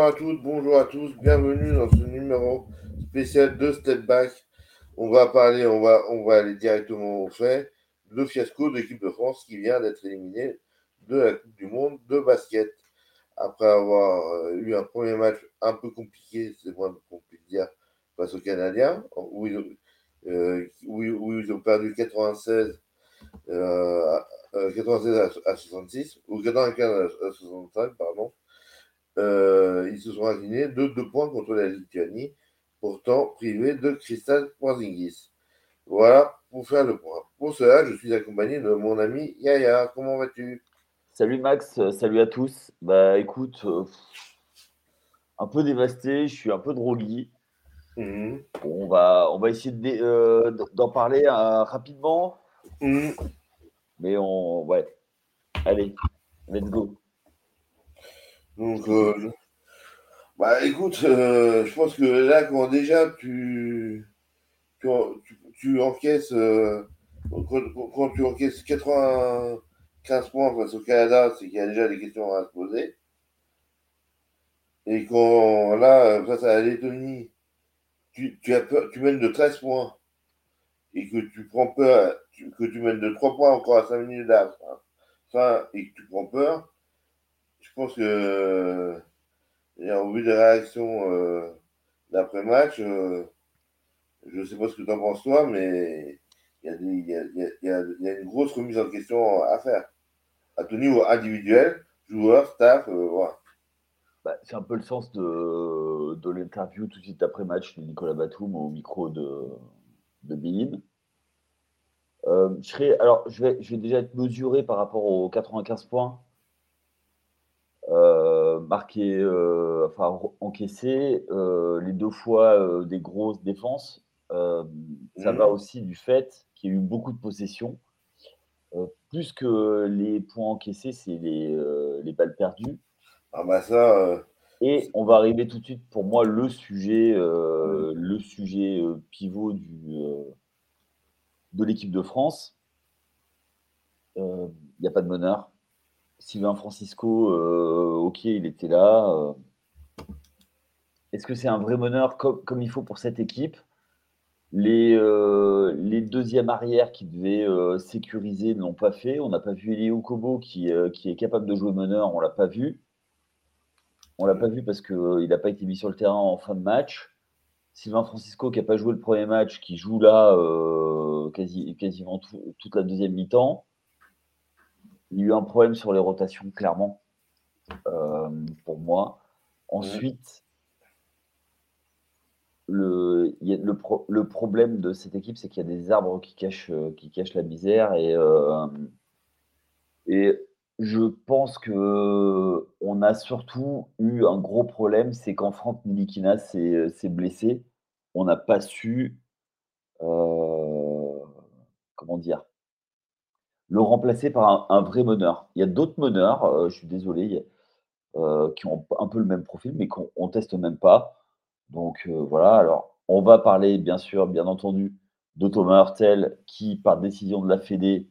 Bonjour à toutes, bonjour à tous, bienvenue dans ce numéro spécial de Step Back. On va parler, on va, on va aller directement au fait, le fiasco de l'équipe de France qui vient d'être éliminée de la Coupe du Monde de basket. Après avoir euh, eu un premier match un peu compliqué, c'est moins qu'on puisse dire, face aux Canadiens, où ils, ont, euh, perdu 96, euh, 96 à, 66, ou 95 à 65, pardon. Euh, ils se sont inclinés de deux points contre la Lituanie, pourtant privés de Cristal Porzingis. Voilà pour faire le point. Pour cela, je suis accompagné de mon ami Yaya. Comment vas-tu? Salut Max, euh, salut à tous. Bah écoute, euh, un peu dévasté, je suis un peu drogué. Mhm. on, va, on va essayer d'en parler rapidement. Mhm. Mais on. Ouais. Allez, let's go. Donc, euh, bah écoute, euh, je pense que là, quand déjà tu, tu, tu, encaisses, euh, quand, tu encaisses 95 points face au Canada, c'est qu'il y a déjà des questions à se poser. Et quand là, face à la Lettonie, tu, tu, as peur, tu mènes de 13 points et que tu prends peur, que tu mènes de 3 points encore à 5 minutes d'avance, hein, et que tu prends peur, je pense que, au vu des réactions euh, d'après-match, euh, je ne sais pas ce que tu en penses toi, mais il y, a une grosse remise en question à faire. À ton niveau individuel, joueur, staff, euh, voilà. Bah, c'est un peu le sens de, l'interview tout de suite après match de Nicolas Batum au micro de, de je alors, je vais, déjà être mesuré par rapport aux 95 points euh, marqué, euh, enfin encaissé euh, les deux fois des grosses défenses. ça mmh. va aussi du fait qu'il y a eu beaucoup de possessions. plus que les points encaissés, c'est les, les, balles perdues. Ah bah ça. Et on va arriver tout de suite pour moi le sujet, mmh. le sujet pivot du, de l'équipe de France. Il n'y a pas de meneur. Sylvain Francisco, euh, ok, il était là. Euh. Est-ce que c'est un vrai meneur comme, il faut pour cette équipe? Les, euh, deuxièmes arrières qui devaient sécuriser ne l'ont pas fait. On n'a pas vu Elio Kobo qui, est capable de jouer meneur, on l'a pas vu. On l'a pas vu parce qu'il n'a pas été mis sur le terrain en fin de match. Sylvain Francisco qui n'a pas joué le premier match, qui joue là quasi, quasiment toute la deuxième mi-temps. Il y a eu un problème sur les rotations, clairement, euh, pour moi. Ensuite, le, problème de cette équipe, c'est qu'il y a des arbres qui cachent, euh, la misère. Et, euh, et je pense que on a surtout eu un gros problème, c'est quand Franck Nilikina s'est blessé, on n'a pas su, comment dire, le remplacer par un, vrai meneur. Il y a d'autres meneurs, euh, je suis désolé, euh, qui ont un peu le même profil, mais qu'on ne teste même pas. Donc euh, voilà, alors on va parler bien sûr, bien entendu, de Thomas Hurtel, qui par décision de la Fédé,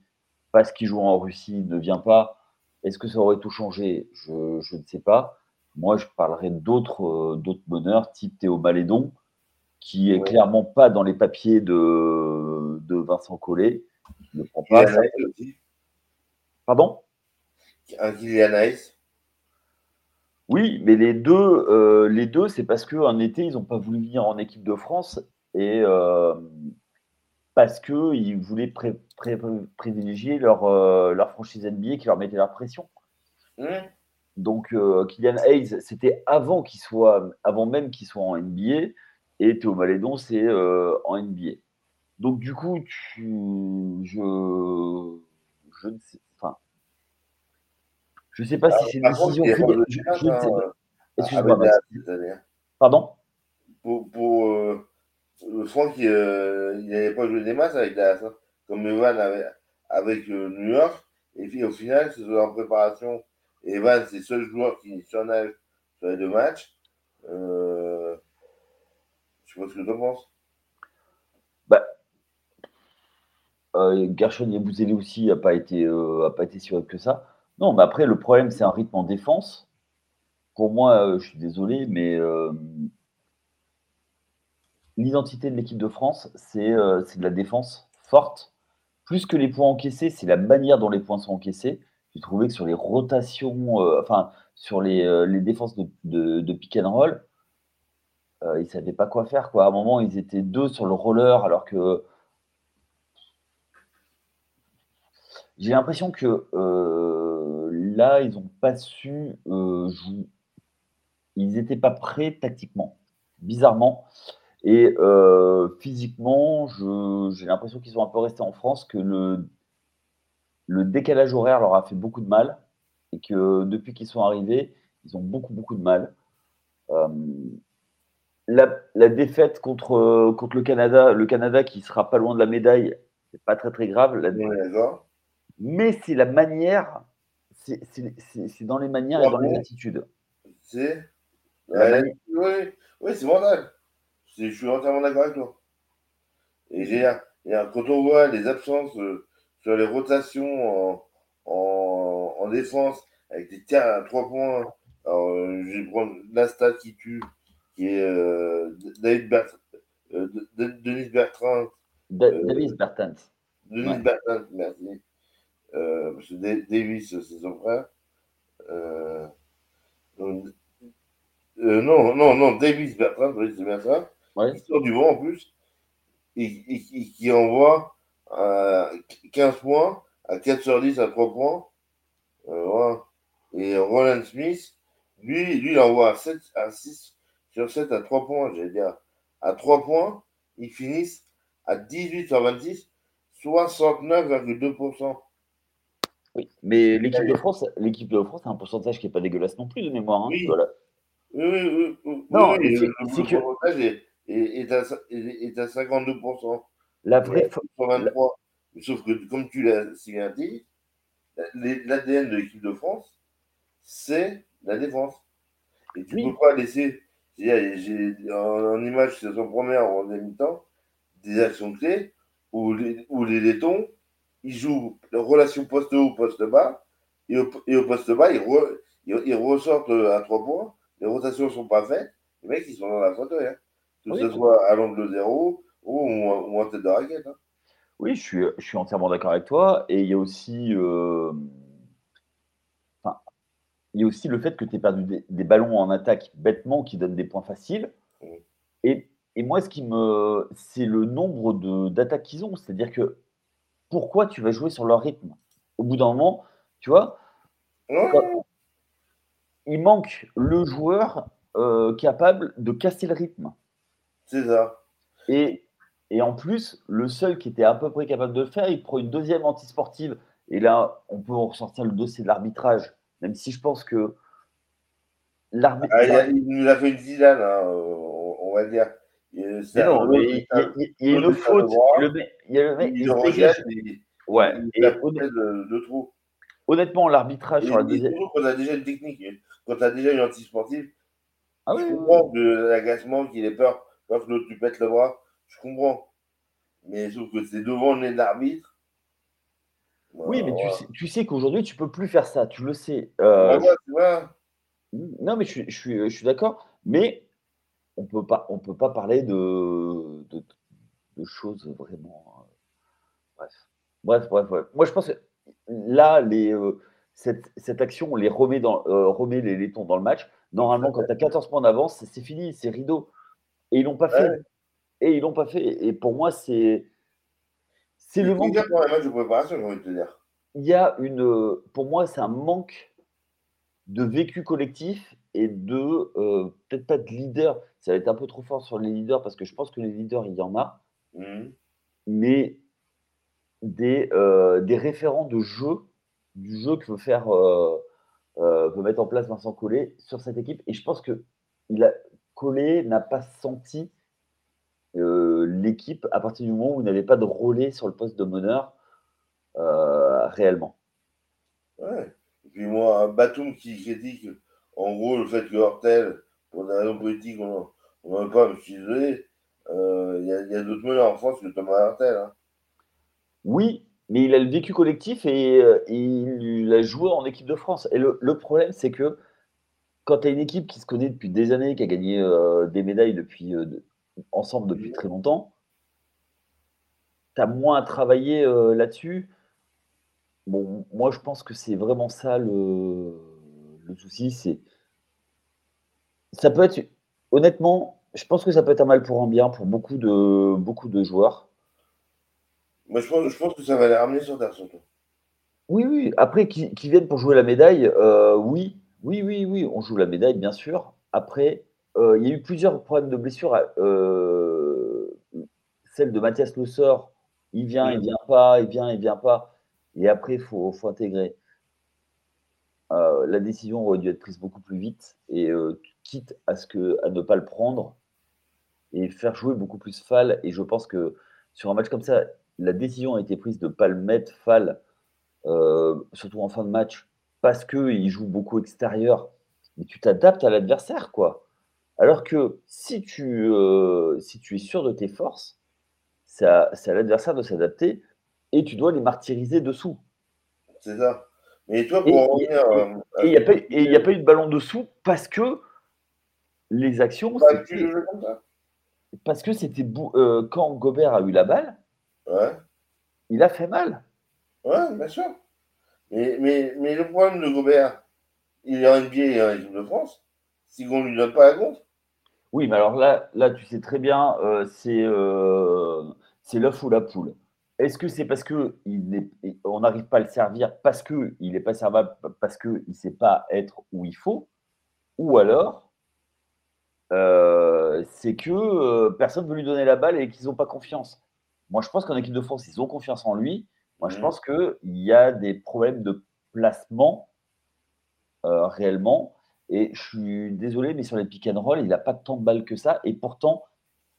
parce qu'il joue en Russie, ne vient pas. Est-ce que ça aurait tout changé? Je, ne sais pas. Moi, je parlerai d'autres d'autres meneurs, type Théo Malédon, qui est clairement pas dans les papiers de, de Vincent Collet ne prend pas. Pardon? Un Kylian Oui, mais les deux, euh, les deux c'est parce qu'en été, ils n'ont pas voulu venir en équipe de France et euh, parce qu'ils voulaient privilégier leur, euh, leur franchise NBA qui leur mettait la pression. Mmh. Donc, Kylian Hayes, c'était avant qu'il soit, avant même qu'il soit en NBA, et Théo Malédon, c'est en NBA. Donc du coup, tu, je, je ne sais, enfin, je sais pas si c'est une décision. Excuse-moi. Pardon? Pour, pour euh, Franck, il euh, n'avait pas joué des matchs avec Dallas, hein, comme Evan avait, avec euh, New York. Et puis au final, c'est en préparation. Evan, c'est le seul joueur qui surnage sur les deux matchs. Euh, je sais pas ce que tu en penses. Euh, Gershon Yabouzélé aussi n'a pas, été, euh, pas été si que ça. Non, mais après, le problème, c'est un rythme en défense pour moi, je suis désolé, mais l'identité de l'équipe de France, c'est de la défense forte. Plus que les points encaissés, c'est la manière dont les points sont encaissés. J'ai trouvé que sur les rotations, enfin, sur les, les défenses de, de, de, pick and roll, ils ne savaient pas quoi faire. Quoi. À un moment, ils étaient deux sur le roller, alors que j'ai l'impression que là, ils n'ont pas su jouer. Ils n'étaient pas prêts tactiquement, bizarrement. Et physiquement, j'ai l'impression qu'ils sont un peu restés en France, que le, décalage horaire leur a fait beaucoup de mal et que depuis qu'ils sont arrivés, ils ont beaucoup, beaucoup de mal. la, défaite contre, contre le Canada, le Canada qui sera pas loin de la médaille, c'est pas très très grave. Mais c'est la manière, c'est dans les manières et dans les attitudes. C'est oui, oui c'est mental. Je suis entièrement d'accord avec toi. Et j'ai, quand on voit les absences euh, sur les rotations en, en, défense avec des tirs à trois points, alors, euh, je vais prendre la stat qui tue, qui est euh, David Denis Bertrand. Denis Bertrand. Denis Bertrand, merci. Parce que Davis, c'est son frère. non, non, non, Davis Bertrand, c'est bien ça qui sort du vent en plus, et, qui envoie 15 points à 4 sur 10 à 3 points. Euh, et Roland Smith, lui, lui, il envoie à, 7, à 6 sur 7 à 3 points, j'allais dire. À 3 points, ils finissent à 18 sur 26, 69,2%. Oui, mais l'équipe de France, l'équipe de France a un pourcentage qui n'est pas dégueulasse non plus de mémoire. Hein, oui. Voilà. Oui, oui, oui, Non, c'est que est, à, est à 52%. La vraie. Sauf que, comme tu l'as si bien dit, l'ADN de l'équipe de France, c'est la défense. Et tu ne peux pas laisser, en, image, c'est son première ou en mi-temps, des actions clés où les, où les laitons, ils jouent la relation poste haut, poste bas, et au, et au poste bas, ils, ils, ressortent à trois points, les rotations ne sont pas faites, les mecs, ils sont dans la fauteuil. Hein que ce soit à l'angle zéro ou, ou, en tête de raquette. Hein. Oui, je suis, je suis entièrement d'accord avec toi. Et il y a aussi. Euh, il y a aussi le fait que tu aies perdu des, ballons en attaque bêtement qui donnent des points faciles. Mmh. Et, et, moi, ce qui me. C'est le nombre d'attaques qu'ils ont. C'est-à-dire que pourquoi tu vas jouer sur leur rythme Au bout d'un moment, tu vois, il manque le joueur euh, capable de casser le rythme. C'est ça. Et, et en plus, le seul qui était à peu près capable de le faire, il prend une deuxième antisportive. Et là, on peut ressortir le dossier de l'arbitrage, même si je pense que l'arbitrage. Ah, il nous a fait une Zidane, hein, on, va dire. Il, non, il, y a une faute. il y a le mec, il, dégage. Ouais. Et de, trop. Honnêtement, l'arbitrage sur la deuxième. Quand a déjà une technique, quand tu as déjà une antisportive, ah oui, je comprends de l'agacement, qu'il ait peur quand l'autre tu pètes le bras, je comprends. Mais sauf que c'est devant le nez de l'arbitre. oui, mais tu sais, tu sais qu'aujourd'hui, tu peux plus faire ça, tu le sais. Euh, non, mais je, je suis, d'accord. Mais on peut pas, on peut pas parler de, de, choses vraiment. Euh, bref. bref. Bref, bref, Moi, je pense que là, les, euh, cette, cette, action, on les remet, dans, remet les laitons dans le match. Normalement, quand tu as 14 points d'avance, c'est fini, c'est rideau. Et ils l'ont pas fait. Et ils l'ont pas fait. Et pour moi, c'est. C'est le manque. Il y a une. Pour moi, c'est un manque de vécu collectif et de. Euh, peut-être pas de leader. Ça va être un peu trop fort sur les leaders parce que je pense que les leaders, il y en a. Mmh. Mais des, euh, des référents de jeu, du jeu que veut faire. Euh, veut mettre en place Vincent Collet sur cette équipe. Et je pense que il a, Collet n'a pas senti l'équipe à partir du moment où il n'avait pas de relais sur le poste de meneur réellement. Ouais. Et puis moi, un Batum qui critique en gros le fait que Hortel, pour des raisons politiques, on n'en pas, je suis désolé. Il y a, d'autres meneurs en France que Thomas Hortel. Hein. Oui, mais il a le vécu collectif et, euh, il a joué en équipe de France. Et le, le problème, c'est que quand tu as une équipe qui se connaît depuis des années, qui a gagné des médailles depuis, ensemble depuis très longtemps, tu as moins à travailler là-dessus. Bon, moi, je pense que c'est vraiment ça le, le souci. C'est ça peut être, honnêtement, je pense que ça peut être un mal pour un bien pour beaucoup de, beaucoup de joueurs. Moi, je pense, je pense que ça va les ramener sur terre surtout. Oui, oui. Après, qui, viennent pour jouer la médaille, euh, oui, oui, oui, oui. On joue la médaille, bien sûr. Après, euh, il y a eu plusieurs problèmes de blessures. Euh, celle de Mathias Sort, il vient, il vient pas, il vient, il vient pas. Et après, il faut, intégrer. la décision aurait dû être prise beaucoup plus vite. Et quitte à, ce que, à ne pas le prendre et faire jouer beaucoup plus Fall. Et je pense que sur un match comme ça, la décision a été prise de ne pas le mettre Fall, euh, surtout en fin de match, parce qu'il joue beaucoup extérieur. Mais tu t'adaptes à l'adversaire, quoi. Alors que si tu, euh, si tu es sûr de tes forces, c'est à, l'adversaire de s'adapter et tu dois les martyriser dessous. C'est ça. Et toi, pour revenir. Et il n'y a, a, pas eu de ballon dessous parce que les actions. Parce que c'était euh, quand Gobert a eu la balle, il a fait mal. Ouais, bien sûr. Mais, mais, le problème de Gobert, il est en NBA et en équipe de France, si on ne lui donne pas la compte. Oui, mais alors là, là tu sais très bien, euh, c'est euh, c'est l'œuf ou la poule. Est-ce que c'est parce que il on n'arrive pas à le servir parce qu'il n'est pas servable, parce qu'il ne sait pas être où il faut? Ou alors, euh, c'est que euh, personne ne veut lui donner la balle et qu'ils n'ont pas confiance. Moi, je pense qu'en équipe de France, ils ont confiance en lui. Moi, je mmh. pense qu'il y a des problèmes de placement euh, réellement. Et je suis désolé, mais sur les pick and roll, il n'a pas tant de balles que ça. Et pourtant,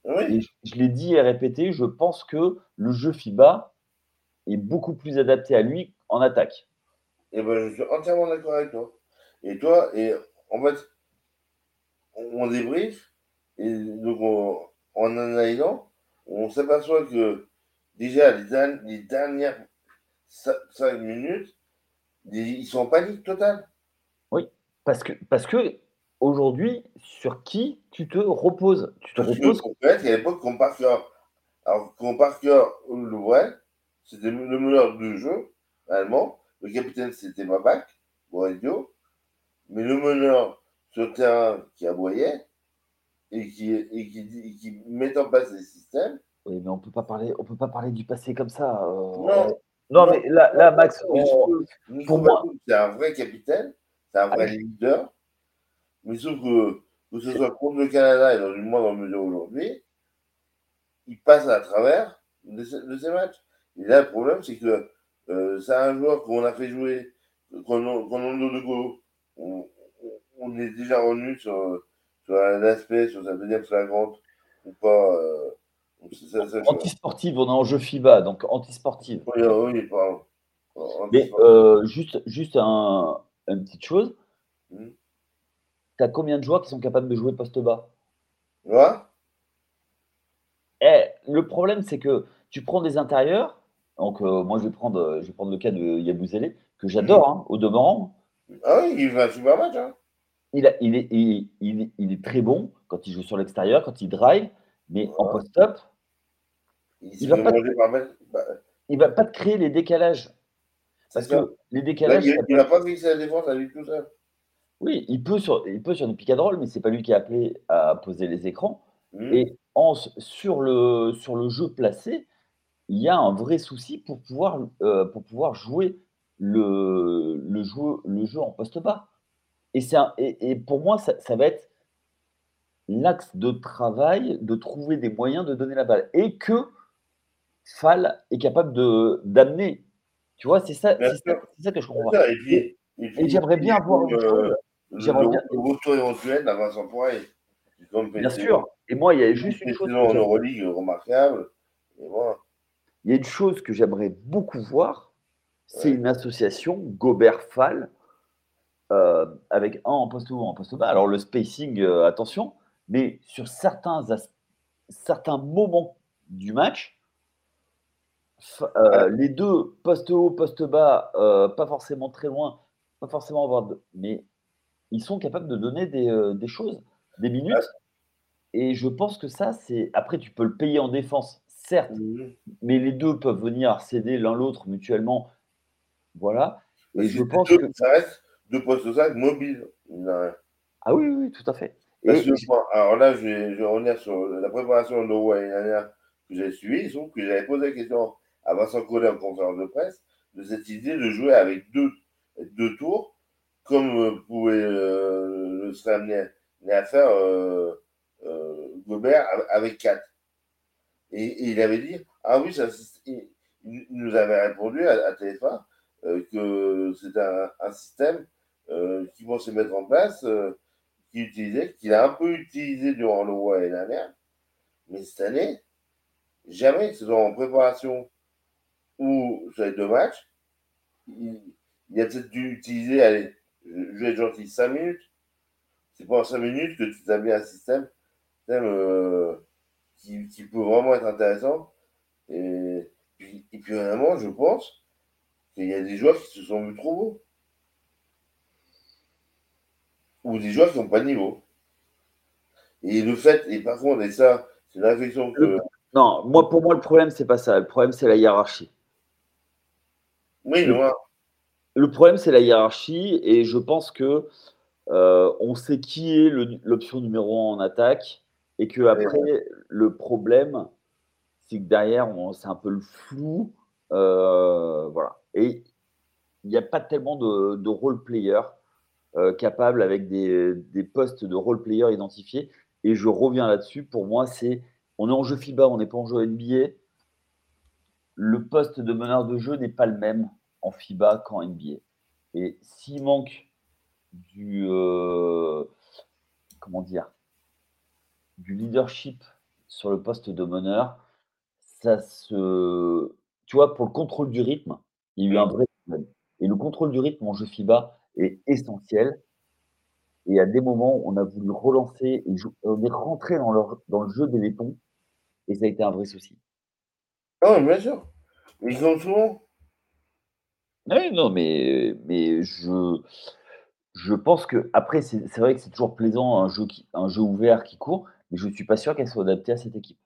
je, l'ai dit et répété, je pense que le jeu FIBA est beaucoup plus adapté à lui en attaque. Et eh ben, je suis entièrement d'accord avec toi. Et toi, et en fait, on débrief, et donc en analysant, on s'aperçoit que déjà les, dernières 5 minutes, ils sont en panique totale. Oui, parce que, parce que aujourd'hui, sur qui tu te reposes? Tu te reposes. En fait, à l'époque, quand Parker, alors quand Parker l'ouvrait, c'était le meneur du jeu allemand. Le capitaine, c'était Mabak, bon idiot. Mais le meneur sur le terrain qui aboyait et qui, et qui, qui met en place des systèmes. Oui, mais on peut pas parler, on peut pas parler du passé comme ça. Euh, non. non, mais là, là Max, pour moi, c'est un vrai capitaine, c'est un vrai leader. Mais sauf que que ce soit contre le Canada et dans une moindre mesure aujourd'hui, il passe à travers de, ces matchs. Et là, le problème, c'est que euh, c'est un joueur qu'on a fait jouer, qu'on a, de go, on, on est déjà revenu sur, sur un aspect, sur sa deuxième flagrante, ou pas. Euh, anti-sportive, on est en jeu FIBA, donc anti-sportive. Oui, oui, pardon. Mais euh, juste, juste un, une petite chose. Hmm. Tu as combien de joueurs qui sont capables de jouer poste bas Ouais. Eh, le problème, c'est que tu prends des intérieurs. Donc, euh, moi, je vais, prendre, je vais prendre le cas de Yabouzélé, que j'adore, hmm. hein, au demeurant. Ah oui, il va super match. Hein il, est, il, est, très bon quand il joue sur l'extérieur, quand il drive, mais en post-up, il ne va, bah, va, pas te créer les décalages. Parce que les décalages. il n'a pas fixé la défense à lui tout seul. Oui, il peut sur, il peut sur des picadrolles, mais c'est pas lui qui est appelé à poser les écrans. Mmh. Et en, sur, le, sur le jeu placé, il y a un vrai souci pour pouvoir, euh, pour pouvoir jouer le, le, jeu, le jeu en poste bas. Et, un, et, pour moi, ça, va être l'axe de travail de trouver des moyens de donner la balle. Et que Fall est capable d'amener. Tu vois, c'est ça, ça, que je comprends. Et, j'aimerais bien avoir chose. J'aimerais bien. Le retour éventuel à Vincent Poirier. Bien sûr. Et moi, il y a juste une chose. En Euroleague remarquable. Il y a une chose que j'aimerais beaucoup voir, c'est une association Gobert-Fall euh, avec un en poste haut, en poste bas. Alors le spacing, euh, attention, mais sur certains, certains moments du match, euh, les deux, poste haut, poste bas, pas forcément très loin, pas forcément avoir de, mais ils sont capables de donner des, des choses, des minutes. Et je pense que ça, c'est. Après, tu peux le payer en défense, certes, mmh mais les deux peuvent venir céder l'un l'autre mutuellement. Voilà. Et je pense que. Ça reste deux postes 5 mobiles. Ah oui, oui, tout à fait. alors là, je vais, revenir sur la préparation de l'Euro l'année dernière que j'ai suivie. Sauf que j'avais posé la question à Vincent Collet en conférence de presse de cette idée de jouer avec deux, deux tours, comme euh, pouvait euh, le serait amené à faire euh, Gobert avec quatre. Et, il avait dit Ah oui, il, nous avait répondu à, à que c'était un, système qui se mettre en place, qu'il utilisait, qu'il a un peu utilisé durant le mois et dernière, mais cette année, jamais, c'est en préparation ou sur les deux matchs, il, il a peut-être dû utiliser, allez, je vais être gentil, 5 minutes. C'est pas en 5 minutes que tu t'as un système, euh, qui, qui, peut vraiment être intéressant. Et puis, et puis vraiment, je pense qu'il y a des joueurs qui se sont vus trop beaux. Ou des joueurs qui n'ont pas de niveau. Et le fait, et par contre, et ça, c'est une réflexion que. Non, moi, pour moi, le problème, c'est pas ça. Le problème, c'est la hiérarchie. Oui, loin. Le problème, c'est la hiérarchie, et je pense que euh, on sait qui est l'option numéro 1 en attaque, et que après, le problème, c'est que derrière, c'est un peu le flou. Euh, voilà. Et il n'y a pas tellement de, de role player euh, capables avec des, des, postes de role player identifiés. Et je reviens là-dessus. Pour moi, c'est on est en jeu FIBA, on n'est pas en jeu NBA. Le poste de meneur de jeu n'est pas le même en FIBA qu'en NBA. Et s'il manque du euh, comment dire du leadership sur le poste de meneur, ça se tu vois pour le contrôle du rythme, il y a eu un vrai problème. Et le contrôle du rythme en jeu FIBA est essentiel. Et à des moments, on a voulu relancer et on est rentré dans, le jeu des létons et ça a été un vrai souci. Ah, bien sûr. Ils ont souvent oui, non, mais, mais je, je pense que après, c'est vrai que c'est toujours plaisant un jeu, qui, un jeu ouvert qui court, mais je ne suis pas sûr qu'elle soit adaptée à cette équipe.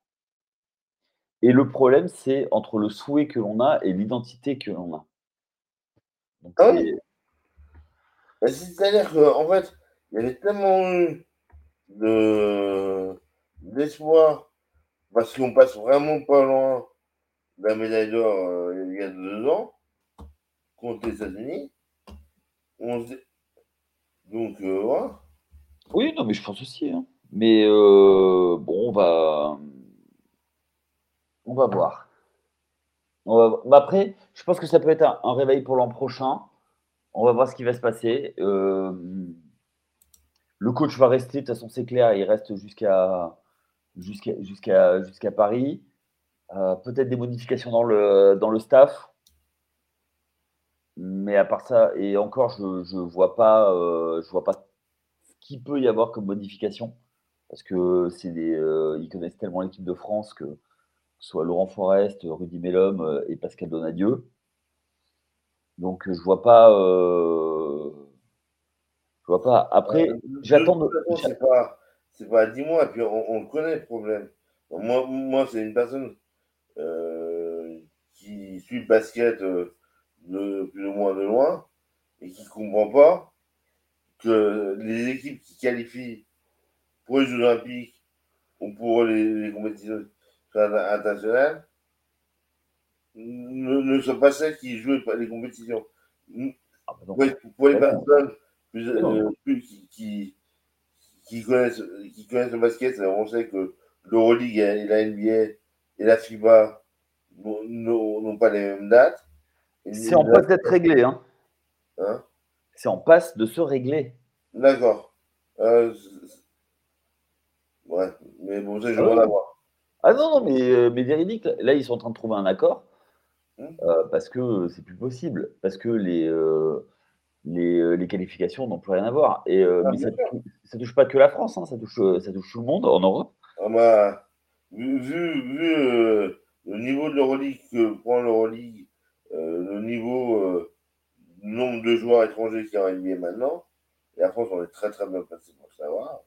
Et le problème, c'est entre le souhait que l'on a et l'identité que l'on a. ah oui. Bah, c'est-à-dire qu'en fait, il y avait tellement eu d'espoir parce qu'on passe vraiment pas loin de la médaille d'or euh, il y a deux ans contre les États-Unis. Donc, euh, Oui, non, mais je pense aussi. Hein. Mais euh, bon, on va. On va voir. après, je pense que ça peut être un, réveil pour l'an prochain. On va voir ce qui va se passer. Euh, le coach va rester, de toute façon, c'est clair, il reste jusqu'à jusqu'à jusqu'à jusqu'à Paris. Peut-être des modifications dans le, dans le staff. Mais à part ça, et encore, je ne vois pas, euh, je vois pas ce qu'il peut y avoir comme modification, parce que c'est des, euh, ils connaissent tellement l'équipe de France que, ce soit Laurent Forest, Rudy Mellum euh, et Pascal Donadieu. Donc je vois pas, je vois pas. Après, j'attends. De... C'est pas, c'est pas 10 mois, et puis on, connaît le problème. Moi, moi c'est une personne qui suit le basket de plus ou moins de loin et qui ne comprend pas que les équipes qui qualifient pour les Jeux Olympiques ou pour les, compétitions internationales ne, sont pas celles qui jouent les compétitions. Ah, bah pour, les personnes euh, qui, qui, connaissent, qui connaissent le basket, on sait que l'Euroleague et la NBA et la FIBA n'ont pas les mêmes dates. C'est en passe d'être réglé. Hein. hein? C'est en passe de se régler. D'accord. Euh, ouais, mais bon, je ah, l'avoir. Ah non, non, mais, euh, mais véridique, là, ils sont en train de trouver un accord hmm. euh, parce que c'est plus possible, parce que les, les, les, qualifications n'ont plus rien à voir. Et, ah, mais ça ne touche, pas que la France, hein, ça, touche, ça touche tout le monde en Europe. Ah, bah, vu, vu, le niveau de l'Euroleague que prend l'Euroleague le niveau, euh, nombre de joueurs étrangers qui en NBA maintenant, Et la France, on est très très bien placé pour le savoir.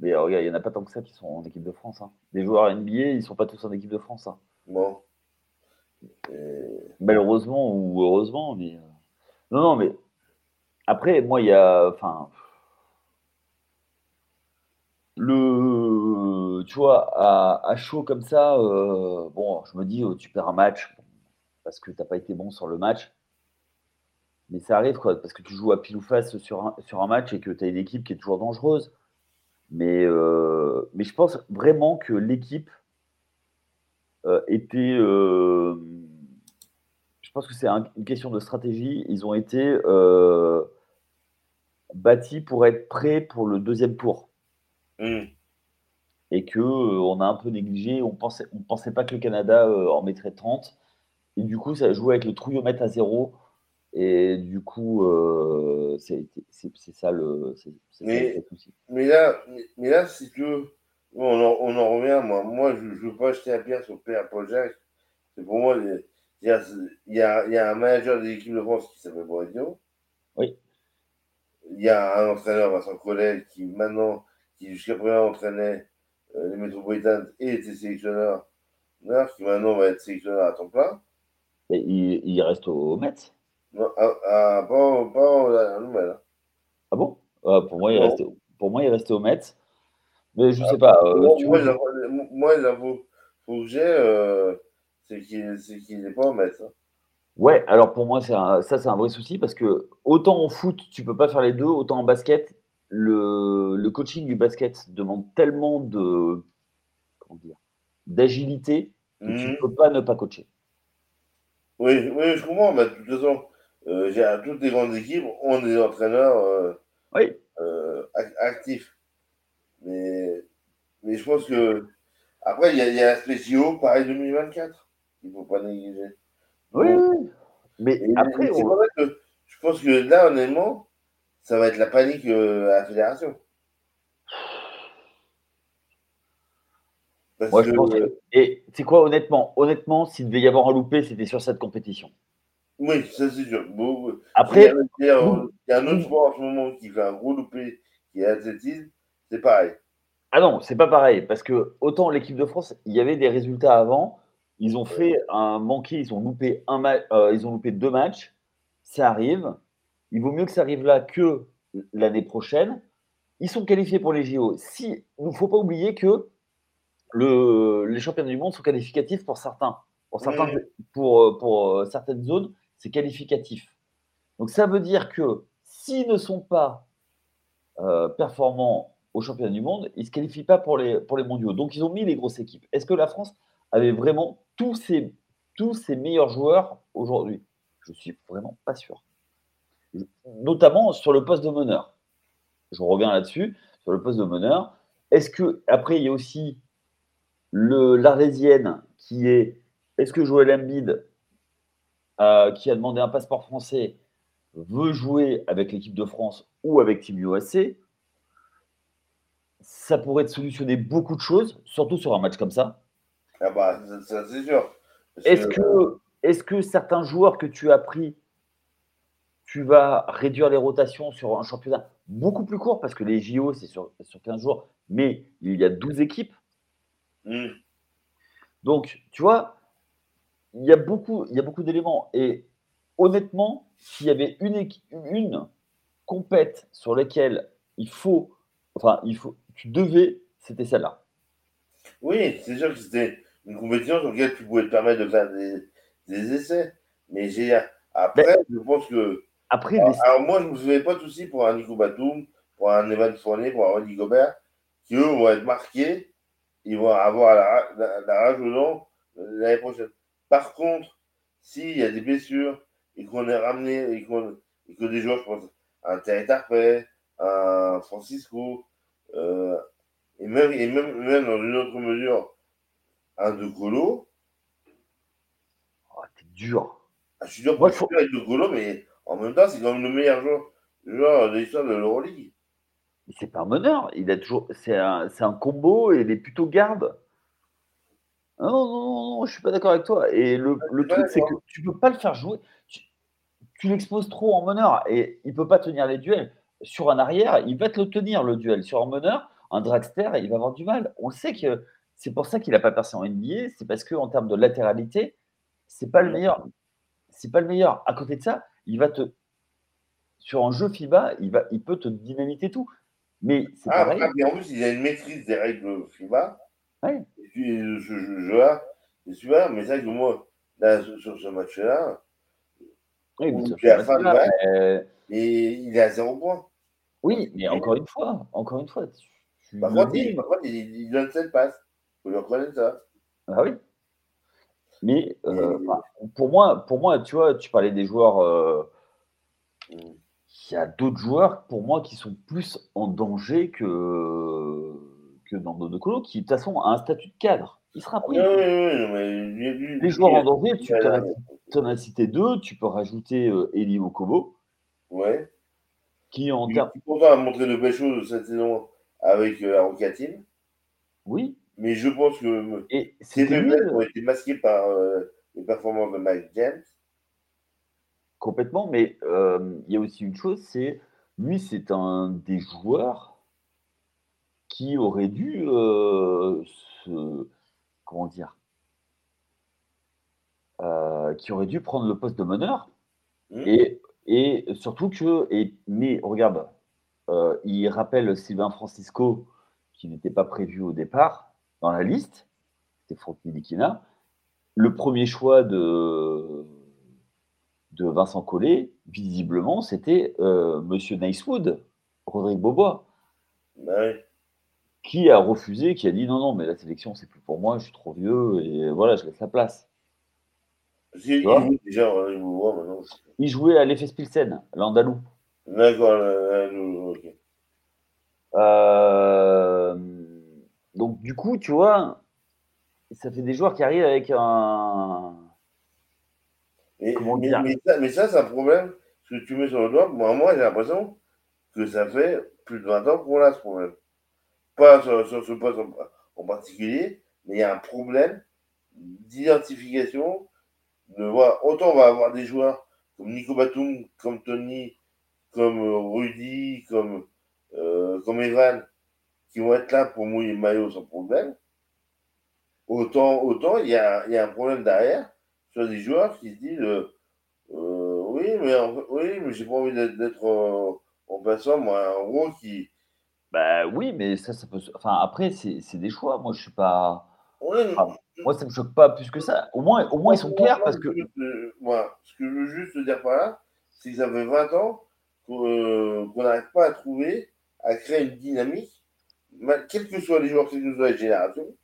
Mais euh, regarde, il n'y en a pas tant que ça qui sont en équipe de France. Hein. Les joueurs NBA, ils ne sont pas tous en équipe de France. Hein. Bon. Malheureusement ou heureusement, mais. Euh, non, non, mais. Après, moi, il y a. Enfin. Le. Tu vois, à, chaud comme ça, euh, bon, je me dis, oh, tu perds un match parce que tu n'as pas été bon sur le match. Mais ça arrive, quoi, parce que tu joues à pile ou face sur un, sur un match et que tu as une équipe qui est toujours dangereuse. Mais, euh, mais je pense vraiment que l'équipe euh, était. Euh, je pense que c'est une question de stratégie. Ils ont été bâtis pour être prêts pour le deuxième tour. Mmh. Et que on a un peu négligé. On pensait, on pensait pas que le Canada en mettrait 30. Et du coup, ça a joué avec le trouillomètre à zéro. Et du coup, euh, c'est ça le, mais, Mais là, mais, là, si tu veux, on en, on en revient. Moi, moi je ne veux pas acheter un pierre sur père Paul Jacques. C'est pour moi, il y, a, il, y a, il y a un manager de l'équipe de France qui s'appelle Bourdieu. Oui. Il y a un entraîneur, Vincent Collet, qui maintenant, qui jusqu'à présent entraînait euh, les métropolitains et était sélectionneur, qui maintenant va être sélectionneur à temps plein. Il, il reste au Metz non, ah, ah, pas, pas la nouvelle. Hein. Ah bon? Ah, pour, moi, il restait, pour moi, il restait au Metz. Mais je ne sais pas. Euh, moi, moi, les infos que j'ai, euh, c'est qu'il n'est pas au Metz. Hein. Ouais, alors pour moi, ça, c'est un vrai souci parce que autant en foot, tu peux pas faire les deux, autant en basket, le, le coaching du basket demande tellement de d'agilité que tu ne mmh. peux pas ne pas coacher. Oui, oui, je comprends, mais de toute façon, euh, toutes les grandes équipes ont des entraîneurs euh, oui. euh, actifs. Mais, mais je pense que. Après, il y a, y a l'aspect JO, pareil 2024, il ne faut pas négliger. Oui, oui. Mais après, que je pense que là, honnêtement, ça va être la panique euh, à la fédération. Moi, je pense Et c'est quoi, honnêtement Honnêtement, s'il devait y avoir un loupé, c'était sur cette compétition. Oui, ça c'est sûr. Après, il y, a, un autre sport en ce moment qui fait un gros loupé, qui est l'athlétisme, c'est pareil. Ah non, c'est pas pareil, parce que autant l'équipe de France, il y avait des résultats avant, ils ont fait un manqué, ils ont loupé un euh, ils ont loupé deux matchs, ça arrive. Il vaut mieux que ça arrive là que l'année prochaine. Ils sont qualifiés pour les JO. Si, il ne faut pas oublier que le, les championnats du monde sont qualificatifs pour certains, pour, certains, pour, euh, pour euh, certaines zones c'est qualificatif. Donc ça veut dire que s'ils ne sont pas euh, performants au championnat du monde, ils ne se qualifient pas pour les, pour les mondiaux. Donc ils ont mis les grosses équipes. Est-ce que la France avait vraiment tous ses, tous ses meilleurs joueurs aujourd'hui? Je ne suis vraiment pas sûr. Notamment sur le poste de meneur. Je reviens là-dessus, sur le poste de meneur. Est-ce que, après, il y a aussi l'Arlésienne qui est est-ce que Joël Embiid euh, qui a demandé un passeport français veut jouer avec l'équipe de France ou avec Team USA, ça pourrait te solutionner beaucoup de choses, surtout sur un match comme ça. Ah bah, ça, c'est sûr. Est-ce que, est que certains joueurs que tu as pris, tu vas réduire les rotations sur un championnat beaucoup plus court, parce que les JO, c'est sur, sur 15 jours, mais il y a 12 équipes. Hmm. Donc, tu vois, il y a beaucoup, il y a beaucoup d'éléments. Et honnêtement, s'il y avait une, une compète sur laquelle il faut, enfin, il faut, tu devais, c'était celle-là. Oui, c'est sûr que c'était une compétition sur laquelle tu pouvais te permettre de faire des, des essais. Mais j'ai après, je pense que. Après, alors, moi, je ne me souviens pas de soucis pour un Nico Batum, pour un Evan Fournier, pour un Rudy Gobert, qui eux vont être marqués, ils vont avoir la, la, la rage aux l'année prochaine. Par contre, s'il y a des blessures et qu'on est ramené et, que des joueurs, je pense un Terry Tarpey, un Francisco, euh, et, même, et même, même, dans une autre mesure, un De Colo. Oh, t'es dur. Ah, je suis dur pour Moi, avec De Colo, mais en même temps, c'est quand même le meilleur joueur, joueur de l'histoire de l'Euroleague. C'est pas un meneur, il a toujours, c'est un, un, combo et il est plutôt garde. Non, non, non, non, je suis pas d'accord avec toi. Et le, le truc, c'est que tu peux pas le faire jouer. tu l'exposes trop en meneur et il ne peut pas tenir les duels. Sur un arrière, il va te le tenir le duel. Sur un meneur, un dragster, il va avoir du mal. On sait que c'est pour ça qu'il n'a pas percé en NBA, c'est parce qu'en termes de latéralité, c'est pas le meilleur. C'est pas le meilleur. À côté de ça, il va te sur un jeu FIBA, il, va, il peut te dynamiter tout. Mais c'est ah, pareil. Ah, en plus, il a une maîtrise des règles FIBA. Ouais. Et puis, ce jeu-là, c'est super. Mais c'est vrai que moi, là, sur ce match-là, oui, il et il est à zéro point. Oui, mais encore une fois, encore une fois. Tu, par, contre, il, par contre, il, donne cette passe. Vous le reconnaître ça. Ah oui. Mais euh, pour, moi, pour moi, tu vois, tu parlais des joueurs. Euh, mm il y a d'autres joueurs, pour moi, qui sont plus en danger que, que dans Dodo Colo, qui, de toute façon, a un statut de cadre. Il sera pris. Oui, oui, mais... Les joueurs en danger, tu en as cité deux, tu peux rajouter euh, Eli Okobo. Ouais. Qui, en termes. Pourtant, a montré de belles choses cette saison avec euh. Oui. Mais je pense que Et ces faiblesses ont été masquées par euh, les performances de Mike James. Complètement, mais euh, il y a aussi une chose, c'est lui, c'est un des joueurs qui aurait dû euh, se, comment dire, euh, qui aurait dû prendre le poste de meneur. Mmh. Et, et, surtout que, et, mais regarde, il rappelle Sylvain Francisco, qui n'était pas prévu au départ dans la liste, c'était Franck Nilikina. Le premier choix de, de Vincent Collet, visiblement, c'était euh, Monsieur Nicewood, Rodrigue Bobois, qui a refusé, qui a dit non, non, mais la sélection, c'est plus pour moi, je suis trop vieux, et voilà, je laisse la place. Il, jouait déjà, maintenant. il jouait à l'effet Spilsen, l'Andalou. D'accord, ok. Euh, donc, du coup, tu vois, ça fait des joueurs qui arrivent avec un mais, mais, ça, c'est un problème. Ce que tu mets sur le doigt, moi, moi j'ai l'impression que ça fait plus de 20 ans qu'on a ce problème. Pas sur, ce poste en, particulier, mais il y a un problème d'identification. De voir, autant on va avoir des joueurs comme Nico Batum, comme Tony, comme euh, Rudy, comme, euh, comme Evan, qui vont être là pour mouiller le maillot sans problème. Autant, autant il y a, y a un problème derrière sur des joueurs qui se disent euh, euh, oui, mais oui, mais j'ai pas envie d'être en passant, moi, un gros qui. Bah oui, mais ça, ça peut. Enfin, après, c'est des choix. Moi, je suis pas. moi, ça me choque pas plus que ça. Au moins, au moins ils sont clairs parce que. moi, ce que je veux juste te dire par là, c'est que ça fait 20 ans euh, qu'on n'arrive pas à trouver, à créer une dynamique, quels que soient les joueurs, quelles que soient les générations,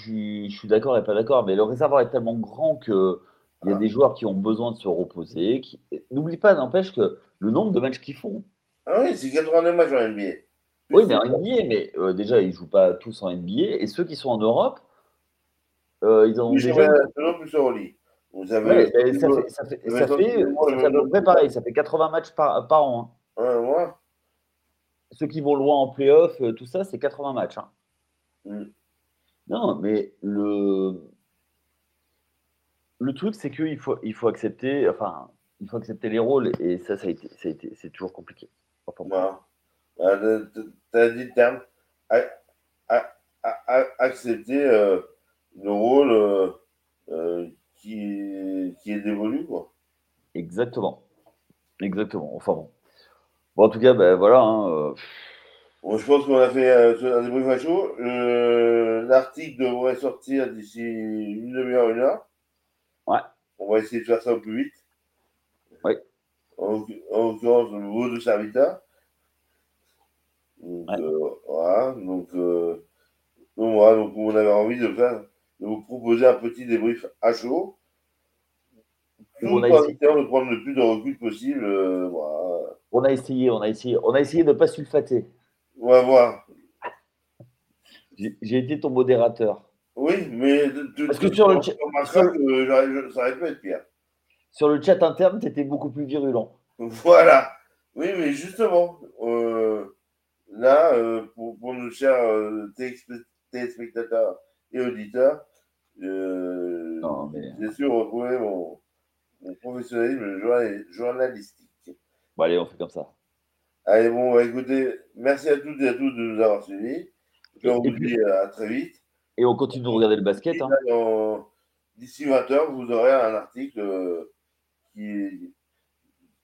je suis, d'accord et pas d'accord, mais le réservoir est tellement grand que il y a des joueurs qui ont besoin de se reposer. Qui... N'oublie pas, n'empêche que le nombre de matchs qu'ils font. Ah oui, c'est 89 matchs en NBA. Oui, mais en NBA, mais euh, déjà, ils ne jouent pas tous en NBA. Et ceux qui sont en Europe, euh, ils ont déjà. plus Vous avez. ça fait, ça fait, ça fait, à peu près pareil. Ça fait 80 matchs par, par an. Hein. Ouais, Ceux qui vont loin en playoff, euh, tout ça, c'est 80 matchs. Hein. Mm. Non, mais le, le truc, c'est qu'il faut, il faut accepter, enfin, il faut accepter les rôles, et ça, ça a été, ça a été c'est toujours compliqué. Enfin, voilà. tu as dit le terme, accepter euh, le rôle euh, euh, qui, qui est dévolu, quoi. Exactement. Exactement. Enfin bon. Bon, en tout cas, ben voilà. Hein, je pense qu'on a fait euh, un débrief à chaud. L'article devrait sortir d'ici une demi-heure, une heure. Ouais. On va essayer de faire ça au plus vite. Oui. En, l'occurrence, vos deux serviteurs. Donc, euh, voilà. Donc, euh, donc, voilà. Donc, on avait envie de faire, de vous proposer un petit débrief à chaud. Tout en essayant de prendre le plus de recul possible. voilà. On a essayé, on a essayé, on a essayé de ne pas sulfater. On va voir. J'ai été ton modérateur. Oui, mais Parce que sur le chat, ça aurait pu être pire. Sur le chat interne, tu étais beaucoup plus virulent. Voilà. Oui, mais justement, euh, là, euh, pour, nos chers euh, téléspectateurs et auditeurs, mais... j'ai su retrouver mon, mon professionnalisme journalistique. Bon, allez, on fait comme ça. Allez, bon, bah, écoutez, merci à toutes et à tous de nous avoir suivis. Et on vous dit à très vite. Et on continue de regarder le basket. Hein. D'ici 20h, vous aurez un article euh, qui,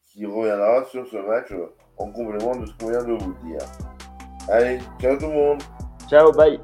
qui reviendra sur ce match euh, en complément de ce qu'on vient de vous dire. Allez, ciao tout le monde. Ciao, bye.